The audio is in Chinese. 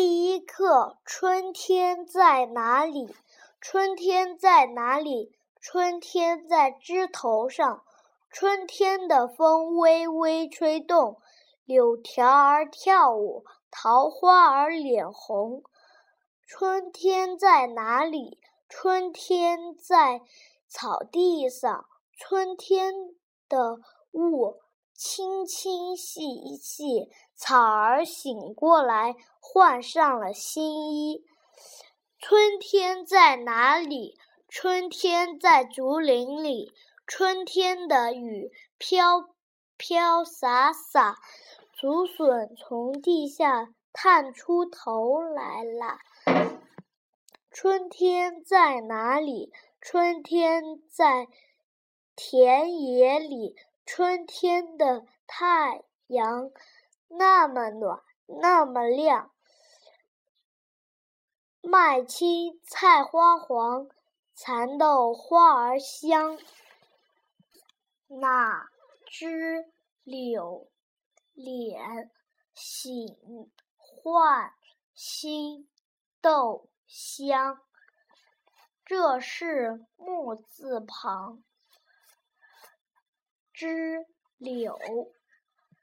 第一课：春天在哪里？春天在哪里？春天在枝头上。春天的风微微吹动，柳条儿跳舞，桃花儿脸红。春天在哪里？春天在草地上。春天的雾。清清细细，草儿醒过来，换上了新衣。春天在哪里？春天在竹林里。春天的雨飘飘洒洒，竹笋从地下探出头来了。春天在哪里？春天在田野里。春天的太阳那么暖，那么亮。麦青菜花黄，蚕豆花儿香。哪知柳脸醒换新豆香。这是木字旁。知柳。